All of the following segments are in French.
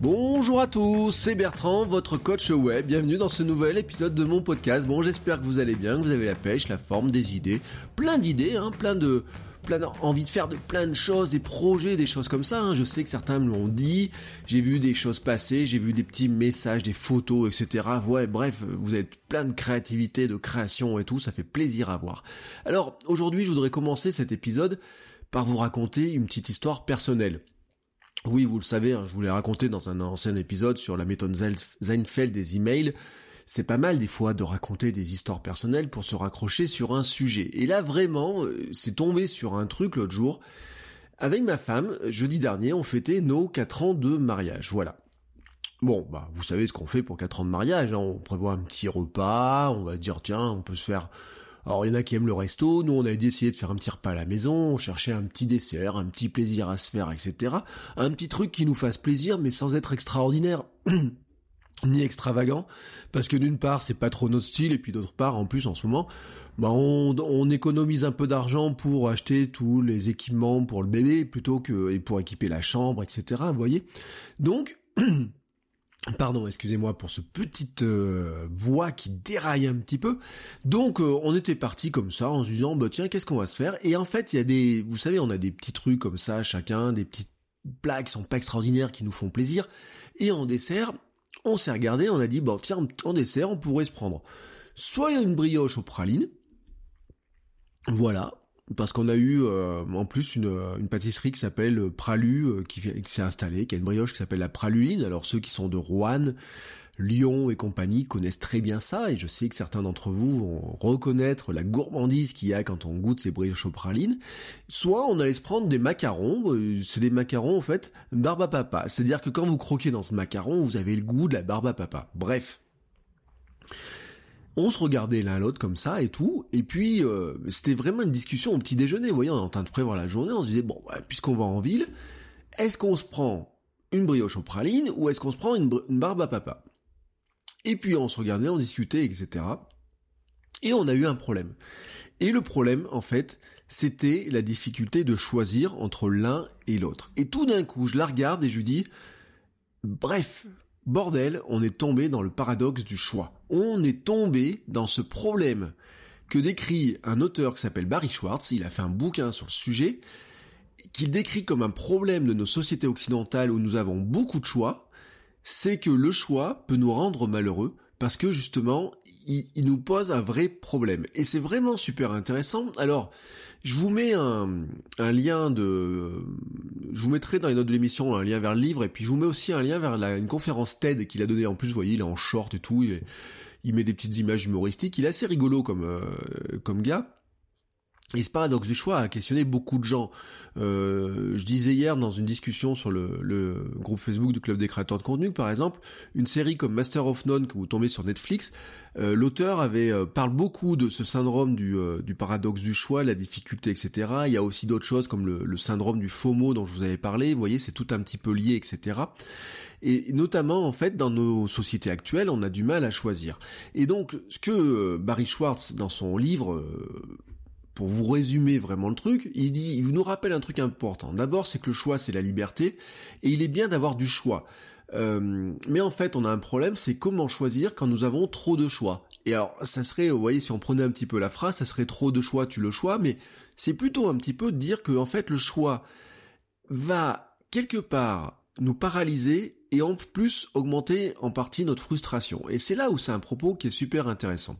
Bonjour à tous, c'est Bertrand, votre coach web. Bienvenue dans ce nouvel épisode de mon podcast. Bon, j'espère que vous allez bien, que vous avez la pêche, la forme, des idées, plein d'idées, hein, plein de plein envie de faire de plein de choses, des projets, des choses comme ça. hein. Je sais que certains me l'ont dit. J'ai vu des choses passer, j'ai vu des petits messages, des photos, etc. Ouais, bref, vous avez plein de créativité, de création et tout. Ça fait plaisir à voir. Alors aujourd'hui, je voudrais commencer cet épisode par vous raconter une petite histoire personnelle. Oui, vous le savez, hein, je vous l'ai raconté dans un ancien épisode sur la méthode Seinfeld des emails. C'est pas mal des fois de raconter des histoires personnelles pour se raccrocher sur un sujet. Et là vraiment, euh, c'est tombé sur un truc l'autre jour. Avec ma femme, jeudi dernier, on fêtait nos 4 ans de mariage. Voilà. Bon, bah, vous savez ce qu'on fait pour 4 ans de mariage. hein. On prévoit un petit repas, on va dire, tiens, on peut se faire alors il y en a qui aiment le resto, nous on a essayé de faire un petit repas à la maison, on cherchait un petit dessert, un petit plaisir à se faire, etc. Un petit truc qui nous fasse plaisir mais sans être extraordinaire. ni extravagant, parce que d'une part c'est pas trop notre style, et puis d'autre part en plus en ce moment, bah on, on économise un peu d'argent pour acheter tous les équipements pour le bébé, plutôt que et pour équiper la chambre, etc. Vous voyez Donc Pardon, excusez-moi pour ce petite euh, voix qui déraille un petit peu. Donc euh, on était parti comme ça en se disant bah tiens qu'est-ce qu'on va se faire? Et en fait il y a des, vous savez on a des petits trucs comme ça chacun, des petites plats qui sont pas extraordinaires qui nous font plaisir. Et en dessert on s'est regardé, on a dit bon tiens en dessert on pourrait se prendre soit une brioche aux pralines, voilà, parce qu'on a eu euh, en plus une, une pâtisserie qui s'appelle Pralu euh, qui, s'est installée, qui a une brioche qui s'appelle la Praluine. Alors ceux qui sont de Rouen, Lyon et compagnie connaissent très bien ça et je sais que certains d'entre vous vont reconnaître la gourmandise qu'il y a quand on goûte ces brioches aux pralines. Soit on allait se prendre des macarons, euh, c'est des macarons en fait barbe à papa. C'est-à-dire que quand vous croquez dans ce macaron, vous avez le goût de la barbe à papa. Bref on se regardait l'un l'autre comme ça et tout, et puis euh, c'était vraiment une discussion au petit déjeuner, vous voyez, on est en train de prévoir la journée, on se disait, bon, bah, puisqu'on va en ville, est-ce qu'on se prend une brioche aux pralines ou est-ce qu'on se prend une, une, barbe à papa? Et puis on se regardait, on discutait, etc. Et on a eu un problème. Et le problème, en fait, c'était la difficulté de choisir entre l'un et l'autre. Et tout d'un coup, je la regarde et je lui dis, bref, Bordel, on est tombé dans le paradoxe du choix. On est tombé dans ce problème que décrit un auteur qui s'appelle Barry Schwartz, il a fait un bouquin sur le sujet, qu'il décrit comme un problème de nos sociétés occidentales où nous avons beaucoup de choix, c'est que le choix peut nous rendre malheureux parce que justement, il, nous pose un vrai problème. Et c'est vraiment super intéressant. Alors, je vous mets un, lien de... Je vous mettrai dans les notes de l'émission un lien vers le livre, et puis je vous mets aussi un lien vers une conférence TED qu'il a donnée. En plus, vous voyez, il est en short et tout, il, il met des petites images humoristiques. Il est assez rigolo comme, euh, comme gars. Et ce paradoxe du choix a questionné beaucoup de gens. Euh, je disais hier dans une discussion sur le, le, groupe Facebook du Club des créateurs de contenu, par exemple, une série comme Master of None que vous tombez sur Netflix, euh, l'auteur avait euh, parle beaucoup de ce syndrome du, euh, du, paradoxe du choix, la difficulté, etc. Il y a aussi d'autres choses comme le, le, syndrome du FOMO dont je vous avais parlé. Vous voyez, c'est tout un petit peu lié, etc. Et notamment, en fait, dans nos sociétés actuelles, on a du mal à choisir. Et donc, ce que Barry Schwartz, dans son livre, pour vous résumer vraiment le truc, il dit, il nous rappelle un truc important. D'abord, c'est que le choix, c'est la liberté, et il est bien d'avoir du choix. Euh, mais en fait, on a un problème, c'est comment choisir quand nous avons trop de choix. Et alors, ça serait, vous voyez, si on prenait un petit peu la phrase, ça serait trop de choix, tu le choix, mais c'est plutôt un petit peu de dire que, en fait, le choix va quelque part nous paralyser et en plus augmenter en partie notre frustration. Et c'est là où c'est un propos qui est super intéressant.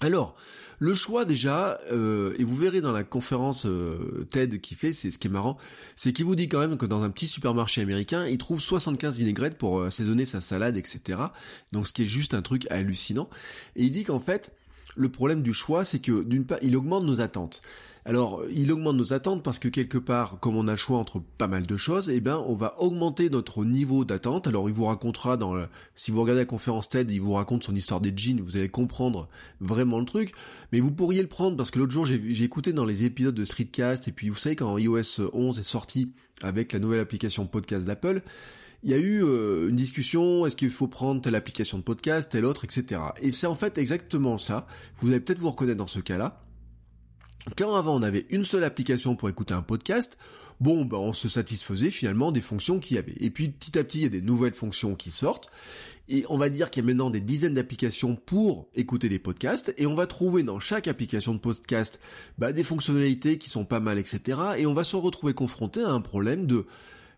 Alors, le choix déjà, euh, et vous verrez dans la conférence euh, TED qui fait, c'est ce qui est marrant, c'est qu'il vous dit quand même que dans un petit supermarché américain, il trouve 75 vinaigrettes pour euh, assaisonner sa salade, etc. Donc ce qui est juste un truc hallucinant. Et il dit qu'en fait, le problème du choix, c'est que d'une part, il augmente nos attentes. Alors, il augmente nos attentes parce que quelque part, comme on a le choix entre pas mal de choses, eh ben, on va augmenter notre niveau d'attente. Alors, il vous racontera dans le... si vous regardez la conférence TED, il vous raconte son histoire des jeans, vous allez comprendre vraiment le truc. Mais vous pourriez le prendre parce que l'autre jour, j'ai écouté dans les épisodes de Streetcast et puis vous savez quand iOS 11 est sorti avec la nouvelle application podcast d'Apple, il y a eu euh, une discussion, est-ce qu'il faut prendre telle application de podcast, telle autre, etc. Et c'est en fait exactement ça. Vous allez peut-être vous reconnaître dans ce cas-là. Quand avant on avait une seule application pour écouter un podcast, bon, ben, on se satisfaisait finalement des fonctions qu'il y avait. Et puis petit à petit, il y a des nouvelles fonctions qui sortent. Et on va dire qu'il y a maintenant des dizaines d'applications pour écouter des podcasts. Et on va trouver dans chaque application de podcast bah, des fonctionnalités qui sont pas mal, etc. Et on va se retrouver confronté à un problème de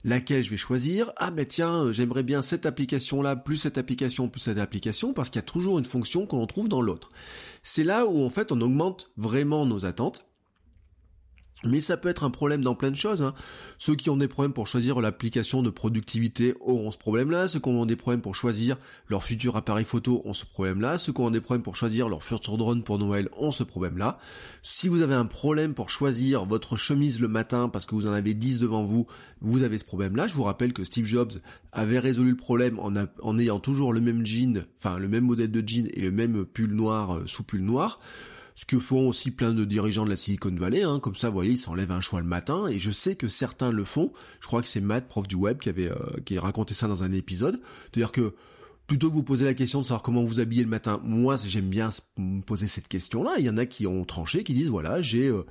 laquelle je vais choisir? Ah mais tiens, j'aimerais bien cette application-là, plus cette application, plus cette application, parce qu'il y a toujours une fonction qu'on trouve dans l'autre. C'est là où en fait on augmente vraiment nos attentes. Mais ça peut être un problème dans plein de choses. Hein. Ceux qui ont des problèmes pour choisir l'application de productivité auront ce problème-là. Ceux qui ont des problèmes pour choisir leur futur appareil photo ont ce problème-là. Ceux qui ont des problèmes pour choisir leur futur drone pour Noël ont ce problème-là. Si vous avez un problème pour choisir votre chemise le matin parce que vous en avez 10 devant vous, vous avez ce problème-là. Je vous rappelle que Steve Jobs avait résolu le problème en, ayant toujours le même jean, enfin le même modèle de jean et le même pull noir euh, sous pull noir ce que font aussi plein de dirigeants de la Silicon Valley, hein, comme ça, vous voyez, ils s'enlèvent un choix le matin, et je sais que certains le font, je crois que c'est Matt, prof du web, qui avait euh, qui raconté ça dans un épisode, c'est-à-dire que plutôt que vous poser la question de savoir comment vous habillez le matin, moi j'aime bien me poser cette question-là, il y en a qui ont tranché, qui disent, voilà, j'ai... Euh,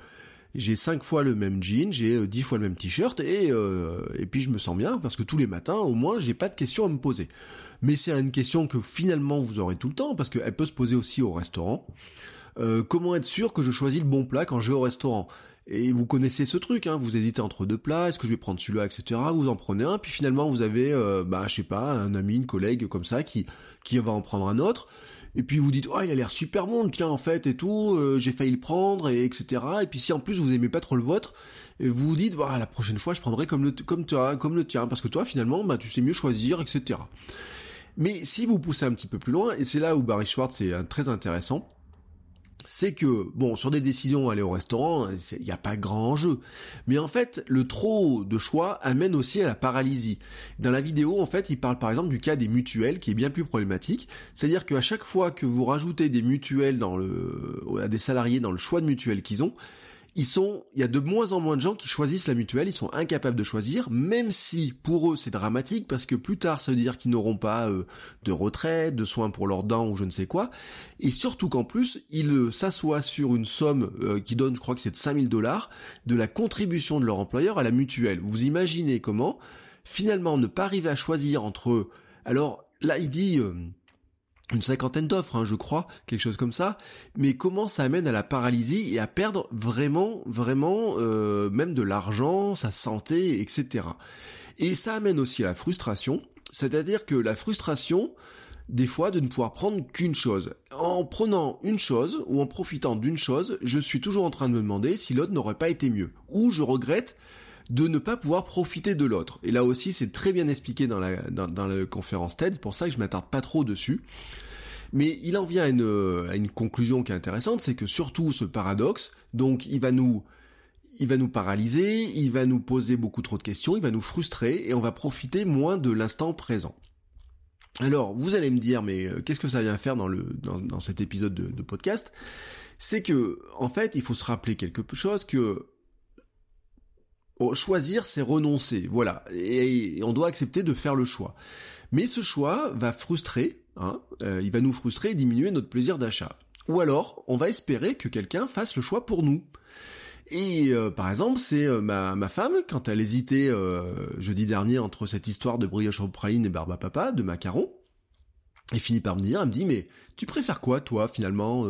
j'ai cinq fois le même jean, j'ai euh, dix fois le même t-shirt et et puis je me sens bien parce que tous les matins au moins j'ai pas de questions à me poser. Mais c'est une question que finalement vous aurez tout le temps parce qu'elle peut se poser aussi au restaurant. Euh, comment être sûr que je choisis le bon plat quand je vais au restaurant? Et vous connaissez ce truc, hein, vous hésitez entre deux plats, est-ce que je vais prendre celui-là, etc. Vous en prenez un, puis finalement vous avez, euh, bah je sais pas, un ami, une collègue comme ça qui qui va en prendre un autre. Et puis vous dites, oh il a l'air super bon, tiens en fait et tout, euh, j'ai failli le prendre et etc. Et puis si en plus vous aimez pas trop le vôtre, vous vous dites, bah la prochaine fois je prendrai comme le comme toi, comme le tien, parce que toi finalement bah tu sais mieux choisir, etc. Mais si vous poussez un petit peu plus loin, et c'est là où Barry Schwartz est très intéressant, c'est que, bon, sur des décisions, aller au restaurant, il n'y a pas grand enjeu. Mais en fait, le trop de choix amène aussi à la paralysie. Dans la vidéo, en fait, il parle par exemple du cas des mutuelles, qui est bien plus problématique. C'est-à-dire qu'à chaque fois que vous rajoutez des mutuelles dans le, à des salariés dans le choix de mutuelles qu'ils ont, ils sont, il y a de moins en moins de gens qui choisissent la mutuelle, ils sont incapables de choisir, même si pour eux c'est dramatique parce que plus tard ça veut dire qu'ils n'auront pas euh, de retraite, de soins pour leurs dents ou je ne sais quoi, et surtout qu'en plus ils euh, s'assoient sur une somme euh, qui donne, je crois que c'est de 5000 dollars, de la contribution de leur employeur à la mutuelle. Vous imaginez comment finalement ne pas arriver à choisir entre, alors là il dit une cinquantaine d'offres, hein, je crois, quelque chose comme ça. Mais comment ça amène à la paralysie et à perdre vraiment, vraiment, euh, même de l'argent, sa santé, etc. Et ça amène aussi à la frustration, c'est-à-dire que la frustration, des fois, de ne pouvoir prendre qu'une chose. En prenant une chose ou en profitant d'une chose, je suis toujours en train de me demander si l'autre n'aurait pas été mieux. Ou je regrette de ne pas pouvoir profiter de l'autre. Et là aussi, c'est très bien expliqué dans la, dans, la conférence TED, c'est pour ça que je m'attarde pas trop dessus. Mais il en vient à une, conclusion qui est intéressante, c'est que surtout ce paradoxe, donc il va nous, il va nous paralyser, il va nous poser beaucoup trop de questions, il va nous frustrer et on va profiter moins de l'instant présent. Alors, vous allez me dire, mais euh, qu'est-ce que ça vient faire dans le dans, dans cet épisode de, de podcast? C'est que, en fait, il faut se rappeler quelque chose que choisir, c'est renoncer, voilà. Et on doit accepter de faire le choix. Mais ce choix va frustrer, hein, euh, il va nous frustrer et diminuer notre plaisir d'achat. Ou alors, on va espérer que quelqu'un fasse le choix pour nous. Et euh, par exemple, c'est euh, ma, ma, femme, quand elle hésitait jeudi dernier entre cette histoire de brioche au praline et barba papa, de macarons, elle finit par me dire, elle me dit, mais tu préfères quoi, toi, finalement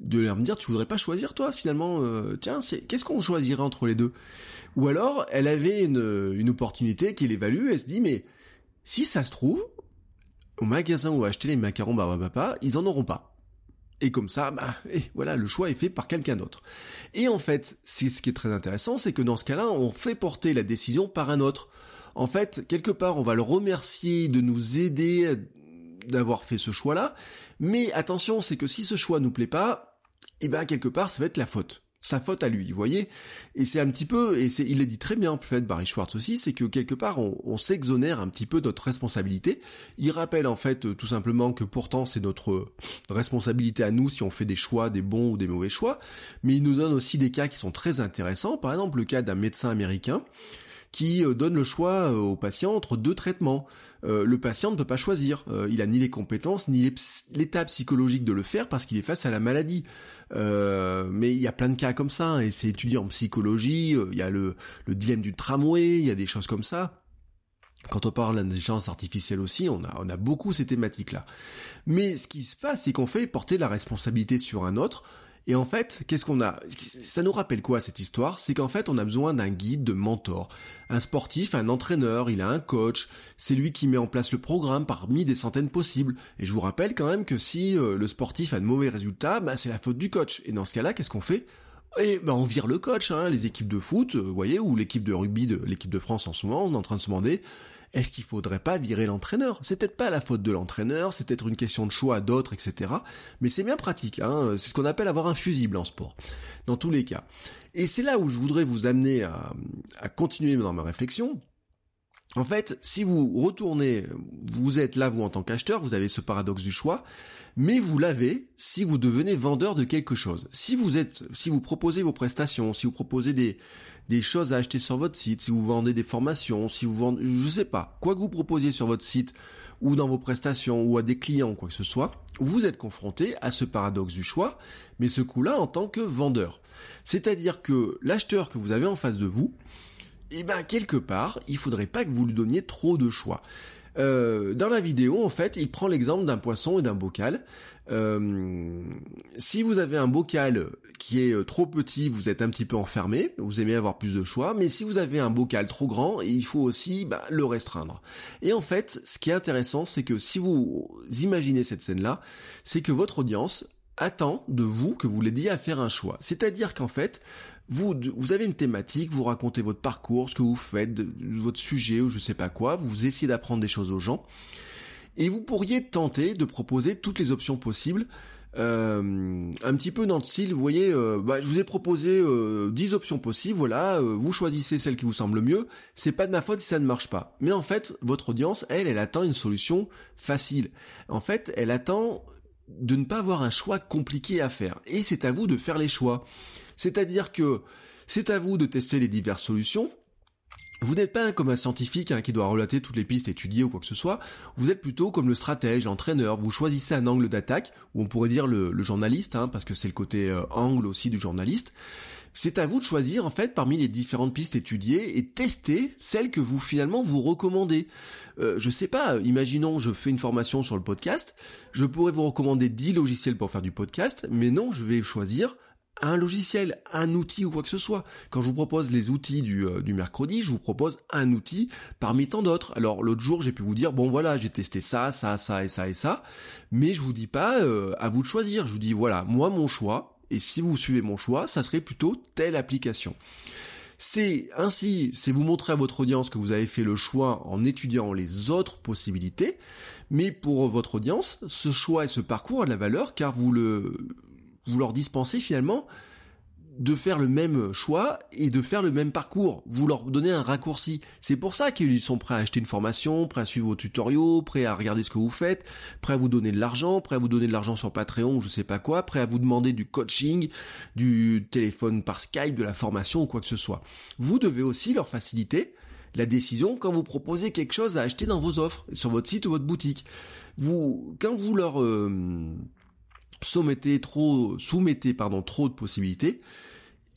de leur me dire tu voudrais pas choisir toi finalement tiens c'est qu'est-ce qu'on choisirait entre les deux? Ou alors, elle avait une, opportunité qu'elle évalue, elle se dit, mais si ça se trouve, au magasin où acheter les macarons Barbapapa, ils en auront pas. Et comme ça, bah, voilà, le choix est fait par quelqu'un d'autre. Et en fait, c'est ce qui est très intéressant, c'est que dans ce cas-là, on fait porter la décision par un autre. En fait, quelque part, on va le remercier de nous aider d'avoir fait ce choix-là. Mais attention, c'est que si ce choix nous plaît pas, eh ben quelque part, ça va être la faute. Sa faute à lui, vous voyez Et c'est un petit peu, et c'est, il l'a dit très bien, en fait, Barry Schwartz aussi, c'est que quelque part, on, on s'exonère un petit peu de notre responsabilité. Il rappelle en fait tout simplement que pourtant c'est notre responsabilité à nous si on fait des choix, des bons ou des mauvais choix, mais il nous donne aussi des cas qui sont très intéressants. Par exemple, le cas d'un médecin américain qui euh, donne le choix euh, au patient entre deux traitements. Euh, le patient ne peut pas choisir. il a ni les compétences ni l'état psychologique de le faire parce qu'il est face à la maladie. mais il y a plein de cas comme ça, hein, et c'est étudié en psychologie, il y a le, le dilemme du tramway, il y a des choses comme ça. Quand on parle d'intelligence artificielle aussi, on a, on a beaucoup ces thématiques-là. Mais ce qui se passe, c'est qu'on fait porter la responsabilité sur un autre, et en fait, qu'est-ce qu'on a? Ça nous rappelle quoi cette histoire? C'est qu'en fait, on a besoin d'un guide, de mentor. Un sportif, un entraîneur, il a un coach, c'est lui qui met en place le programme parmi des centaines possibles. Et je vous rappelle quand même que si euh, le sportif a de mauvais résultats, bah, c'est la faute du coach. Et dans ce cas-là, qu'est-ce qu'on fait? Et ben on vire le coach, hein, les équipes de foot, euh, vous voyez, ou l'équipe de rugby de l'équipe de France en ce moment, on est en train de se demander est-ce qu'il faudrait pas virer l'entraîneur? C'est peut-être pas la faute de l'entraîneur, c'est peut-être une question de choix d'autres, etc. Mais c'est bien pratique, hein c'est ce qu'on appelle avoir un fusible en sport, dans tous les cas. Et c'est là où je voudrais vous amener à, à continuer dans ma réflexion. En fait, si vous retournez, vous êtes là, vous en tant qu'acheteur, vous avez ce paradoxe du choix, mais vous l'avez si vous devenez vendeur de quelque chose. Si vous êtes, si vous proposez vos prestations, si vous proposez des, des choses à acheter sur votre site, si vous vendez des formations, si vous vendez, je sais pas, quoi que vous proposiez sur votre site ou dans vos prestations ou à des clients, quoi que ce soit, vous êtes confronté à ce paradoxe du choix, mais ce coup-là en tant que vendeur. C'est-à-dire que l'acheteur que vous avez en face de vous, eh ben quelque part, il faudrait pas que vous lui donniez trop de choix. Euh, dans la vidéo, en fait, il prend l'exemple d'un poisson et d'un bocal. Euh, si vous avez un bocal qui est euh, trop petit, vous êtes un petit peu enfermé, vous aimez avoir plus de choix, mais si vous avez un bocal trop grand, il faut aussi bah, le restreindre. Et en fait, ce qui est intéressant, c'est que si vous imaginez cette scène-là, c'est que votre audience attend de vous que vous l'aidiez à faire un choix. C'est-à-dire qu'en fait, vous, vous avez une thématique, vous racontez votre parcours, ce que vous faites, votre sujet ou je sais pas quoi, vous essayez d'apprendre des choses aux gens, et vous pourriez tenter de proposer toutes les options possibles, euh, un petit peu dans le style, vous voyez, euh, bah, je vous ai proposé euh, 10 options possibles, voilà, euh, vous choisissez celle qui vous semble le mieux, c'est pas de ma faute si ça ne marche pas. Mais en fait, votre audience, elle, elle attend une solution facile. En fait, elle attend de ne pas avoir un choix compliqué à faire. Et c'est à vous de faire les choix. C'est-à-dire que c'est à vous de tester les diverses solutions. Vous n'êtes pas comme un scientifique hein, qui doit relater toutes les pistes étudiées ou quoi que ce soit. Vous êtes plutôt comme le stratège, l'entraîneur. Vous choisissez un angle d'attaque, ou on pourrait dire le, journaliste, hein, parce que c'est le côté euh, angle aussi du journaliste. C'est à vous de choisir en fait parmi les différentes pistes étudiées et tester celles que vous finalement vous recommandez. Euh, je sais pas, imaginons je fais une formation sur le podcast, je pourrais vous recommander 10 logiciels pour faire du podcast, mais non, je vais choisir un logiciel, un outil ou quoi que ce soit. Quand je vous propose les outils du, euh, du mercredi, je vous propose un outil parmi tant d'autres. Alors l'autre jour, j'ai pu vous dire, bon voilà, j'ai testé ça, ça, ça et ça et ça, mais je vous dis pas euh, à vous de choisir. Je vous dis, voilà, moi mon choix, et si vous suivez mon choix, ça serait plutôt telle application. C'est ainsi, c'est vous montrer à votre audience que vous avez fait le choix en étudiant les autres possibilités, mais pour votre audience, ce choix et ce parcours a de la valeur car vous le vous leur dispensez finalement de faire le même choix et de faire le même parcours. Vous leur donnez un raccourci. C'est pour ça qu'ils sont prêts à acheter une formation, prêts à suivre vos tutoriaux, prêts à regarder ce que vous faites, prêts à vous donner de l'argent, prêts à vous donner de l'argent sur Patreon ou je sais pas quoi, prêts à vous demander du coaching, du téléphone par Skype, de la formation ou quoi que ce soit. Vous devez aussi leur faciliter la décision quand vous proposez quelque chose à acheter dans vos offres, sur votre site ou votre boutique. Vous, quand vous leur... Euh, soumettez trop, soumettez pardon trop de possibilités,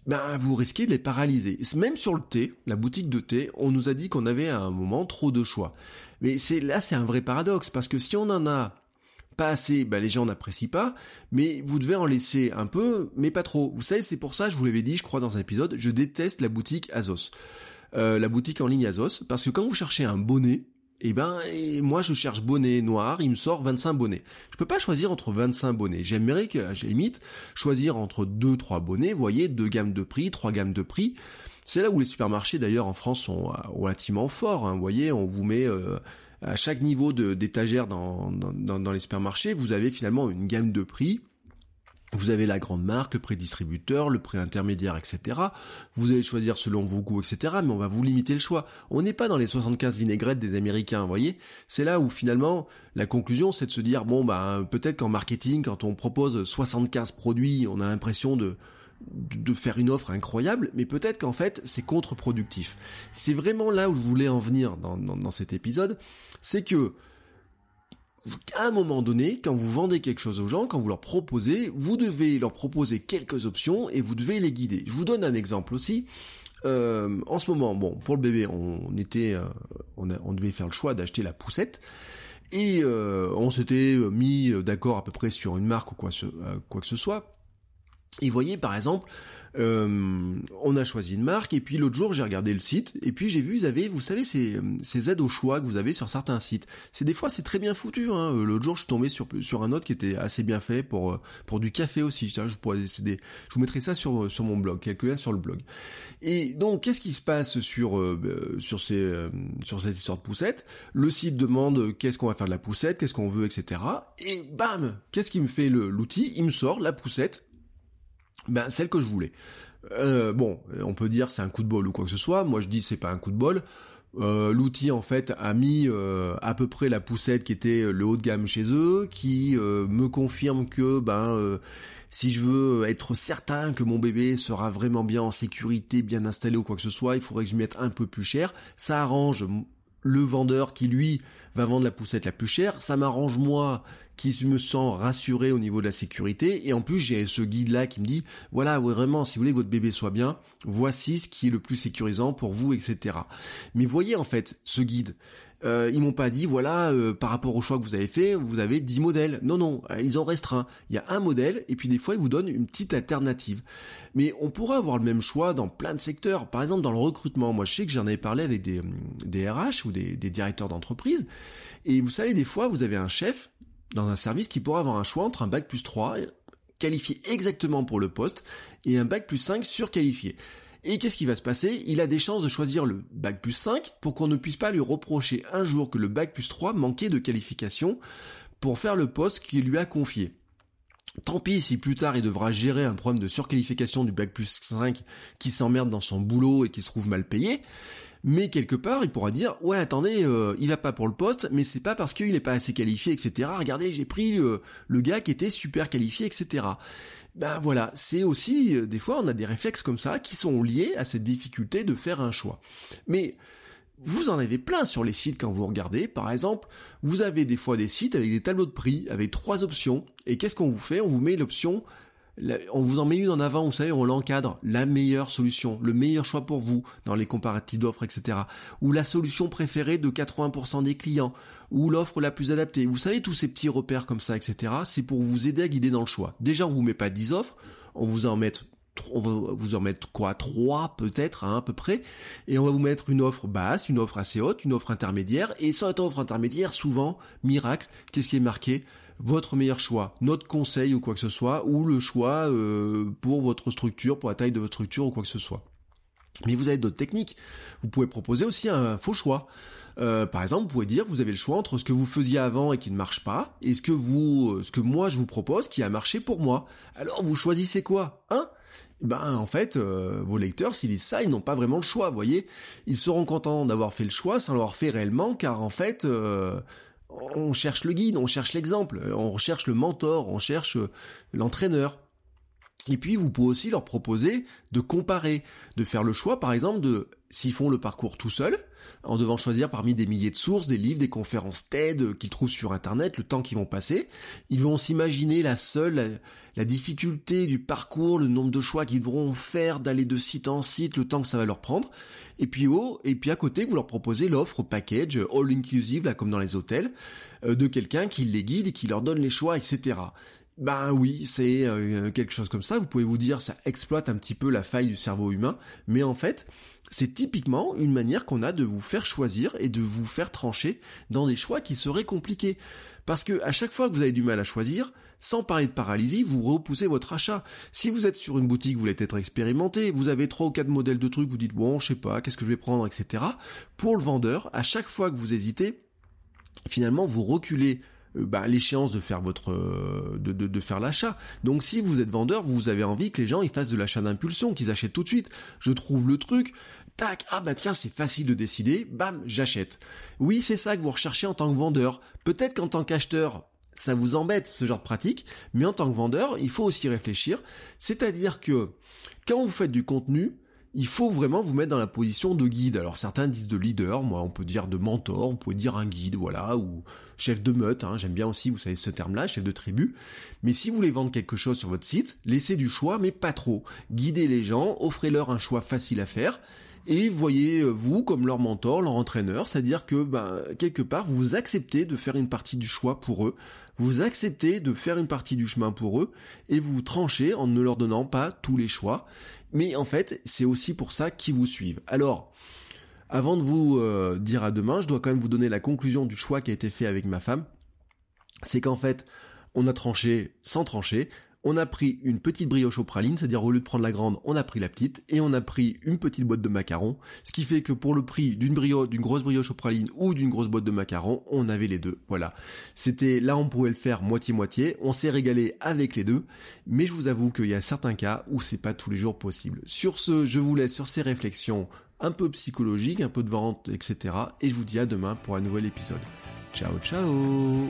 ben vous risquez de les paralyser. Même sur le thé, la boutique de thé, on nous a dit qu'on avait à un moment trop de choix. Mais c'est là c'est un vrai paradoxe parce que si on en a pas assez, ben les gens n'apprécient pas, mais vous devez en laisser un peu, mais pas trop. Vous savez, c'est pour ça, je vous l'avais dit, je crois dans un épisode, je déteste la boutique Azos. Euh, la boutique en ligne Azos, parce que quand vous cherchez un bonnet, eh ben, moi je cherche bonnet noir, il me sort 25 bonnets. Je peux pas choisir entre 25 bonnets. J'aimerais que, j'ai limite, choisir entre 2, 3 bonnets, vous voyez, deux gammes de prix, trois gammes de prix. C'est là où les supermarchés d'ailleurs en France sont euh, relativement forts. Hein. Vous voyez, on vous met euh, à chaque niveau d'étagère dans, dans, dans, les supermarchés, vous avez finalement une gamme de prix Vous avez la grande marque, le pré-distributeur, le pré-intermédiaire, etc. Vous allez choisir selon vos goûts, etc. Mais on va vous limiter le choix. On n'est pas dans les 75 vinaigrettes des Américains, vous voyez C'est là où finalement la conclusion, c'est de se dire bon bah peut-être qu'en marketing, quand on propose 75 produits, on a l'impression de de faire une offre incroyable, mais peut-être qu'en fait c'est contre-productif. C'est vraiment là où je voulais en venir dans, dans cet épisode, c'est que à un moment donné, quand vous vendez quelque chose aux gens, quand vous leur proposez, vous devez leur proposer quelques options et vous devez les guider. Je vous donne un exemple aussi. Euh, en ce moment, bon, pour le bébé, on était, euh, on, devait faire le choix d'acheter la poussette. Et euh, on s'était mis d'accord à peu près sur une marque ou quoi, quoi que ce soit. Et voyez par exemple, euh, on a choisi une marque et puis l'autre jour j'ai regardé le site et puis j'ai vu ils avaient, vous savez, ces, ces aides au choix que vous avez sur certains sites. C'est des fois c'est très bien foutu. Hein. Euh, l'autre jour je suis tombé sur sur un autre qui était assez bien fait pour euh, pour du café aussi. Je, pourrais, des, je vous mettrai ça sur sur mon blog, quelques liens sur le blog. Et donc qu'est-ce qui se passe sur sur ces sur cette histoire de poussette? Le site demande qu'est-ce qu'on va faire de la poussette, qu'est-ce qu'on veut, etc. Et bam, qu'est-ce qui me fait l'outil? Il me sort la poussette ben celle que je voulais. Euh, bon, on peut dire c'est un coup de bol ou quoi que ce soit. Moi je dis c'est pas un coup de bol. Euh, l'outil en fait a mis euh, à peu près la poussette qui était le haut de gamme chez eux, qui me confirme que ben si je veux être certain que mon bébé sera vraiment bien en sécurité, bien installé ou quoi que ce soit, il faudrait que je mette un peu plus cher. Ça arrange le vendeur qui lui va vendre la poussette la plus chère, ça m'arrange moi qui me sens rassuré au niveau de la sécurité. Et en plus j'ai ce guide là qui me dit voilà vraiment si vous voulez que votre bébé soit bien voici ce qui est le plus sécurisant pour vous etc. Mais voyez en fait ce guide euh, ils m'ont pas dit voilà euh, par rapport au choix que vous avez fait vous avez 10 modèles. Non non euh, ils ont restreint il y a un modèle et puis des fois ils vous donnent une petite alternative. Mais on pourra avoir le même choix dans plein de secteurs. Par exemple dans le recrutement. Moi je sais que j'en avais parlé avec des, des RH ou des, des directeurs d'entreprise. Et vous savez des fois vous avez un chef dans un service qui pourra avoir un choix entre un bac plus 3 qualifié exactement pour le poste et un bac plus 5 surqualifié. Et qu'est-ce qui va se passer? Il a des chances de choisir le bac plus 5 pour qu'on ne puisse pas lui reprocher un jour que le bac plus 3 manquait de qualification pour faire le poste qu'il lui a confié. Tant pis si plus tard il devra gérer un problème de surqualification du bac plus 5 qui s'emmerde dans son boulot et qui se trouve mal payé, mais quelque part il pourra dire ouais attendez euh, il va pas pour le poste mais c'est pas parce qu'il n'est pas assez qualifié etc regardez j'ai pris le, gars qui était super qualifié etc ben voilà, c'est aussi, euh, des fois, on a des réflexes comme ça qui sont liés à cette difficulté de faire un choix. Mais vous en avez plein sur les sites quand vous regardez. Par exemple, vous avez des fois des sites avec des tableaux de prix, avec trois options. Et qu'est-ce qu'on vous fait? On vous met l'option on vous en met une en avant, vous savez, on l'encadre, la meilleure solution, le meilleur choix pour vous dans les comparatifs d'offres, etc. Ou la solution préférée de 80% des clients, ou l'offre la plus adaptée. Vous savez, tous ces petits repères comme ça, etc. C'est pour vous aider à guider dans le choix. Déjà, on vous met pas 10 offres, on vous en met on vous en mettre quoi? Trois peut-être hein, à peu près et on va vous mettre une offre basse une offre assez haute une offre intermédiaire et cette offre intermédiaire souvent miracle qu'est-ce qui est marqué? Votre meilleur choix, notre conseil ou quoi que ce soit, ou le choix euh, pour votre structure, pour la taille de votre structure ou quoi que ce soit. Mais vous avez d'autres techniques. Vous pouvez proposer aussi un faux choix. Euh, par exemple, vous pouvez dire vous avez le choix entre ce que vous faisiez avant et qui ne marche pas, et ce que vous, euh, ce que moi je vous propose qui a marché pour moi. Alors vous choisissez quoi, hein? Ben en fait, vos lecteurs, s'ils disent ça, ils n'ont pas vraiment le choix, vous voyez. Ils seront contents d'avoir fait le choix sans l'avoir fait réellement, car en fait, on cherche le guide, on cherche l'exemple, on cherche le mentor, on cherche l'entraîneur. Et puis vous pouvez aussi leur proposer de comparer, de faire le choix par exemple de s'ils font le parcours tout seuls, en devant choisir parmi des milliers de sources, des livres, des conférences TED qu'ils trouvent sur internet, le temps qu'ils vont passer, ils vont s'imaginer la seule, la, difficulté du parcours, le nombre de choix qu'ils devront faire d'aller de site en site, le temps que ça va leur prendre. Et puis haut, et puis à côté, vous leur proposez l'offre package all inclusive, là comme dans les hôtels, euh, de quelqu'un qui les guide et qui leur donne les choix, etc. Ben oui, c'est euh, quelque chose comme ça. Vous pouvez vous dire, ça exploite un petit peu la faille du cerveau humain, mais en fait, c'est typiquement une manière qu'on a de vous faire choisir et de vous faire trancher dans des choix qui seraient compliqués. Parce que à chaque fois que vous avez du mal à choisir, sans parler de paralysie, vous repoussez votre achat. Si vous êtes sur une boutique, vous voulez être expérimenté, vous avez trois ou quatre modèles de trucs, vous dites bon, je sais pas, qu'est-ce que je vais prendre, etc. Pour le vendeur, à chaque fois que vous hésitez, finalement, vous reculez bah, l'échéance de faire votre de, de, de faire l'achat. Donc si vous êtes vendeur, vous avez envie que les gens ils fassent de l'achat d'impulsion, qu'ils achètent tout de suite. Je trouve le truc, tac, ah bah tiens, c'est facile de décider, bam, j'achète. Oui, c'est ça que vous recherchez en tant que vendeur. Peut-être qu'en tant qu'acheteur, ça vous embête ce genre de pratique, mais en tant que vendeur, il faut aussi réfléchir. C'est-à-dire que quand vous faites du contenu, il faut vraiment vous mettre dans la position de guide. Alors certains disent de leader, moi on peut dire de mentor, vous pouvez dire un guide, voilà, ou chef de meute, hein, j'aime bien aussi, vous savez ce terme-là, chef de tribu. Mais si vous voulez vendre quelque chose sur votre site, laissez du choix, mais pas trop. Guidez les gens, offrez-leur un choix facile à faire, et voyez euh, vous comme leur mentor, leur entraîneur, c'est-à-dire que ben, quelque part vous acceptez de faire une partie du choix pour eux, vous acceptez de faire une partie du chemin pour eux et vous tranchez en ne leur donnant pas tous les choix. Mais en fait, c'est aussi pour ça qu'ils vous suivent. Alors, avant de vous euh, dire à demain, je dois quand même vous donner la conclusion du choix qui a été fait avec ma femme. C'est qu'en fait, on a tranché sans trancher on a pris une petite brioche au praline, c'est-à-dire au lieu de prendre la grande, on a pris la petite, et on a pris une petite boîte de macarons, ce qui fait que pour le prix d'une brioche, d'une grosse brioche au praline ou d'une grosse boîte de macarons, on avait les deux. Voilà. C'était, là on pouvait le faire moitié-moitié, on s'est régalé avec les deux, mais je vous avoue qu'il y a certains cas où c'est pas tous les jours possible. Sur ce, je vous laisse sur ces réflexions un peu psychologiques, un peu de vente, etc. Et je vous dis à demain pour un nouvel épisode. Ciao ciao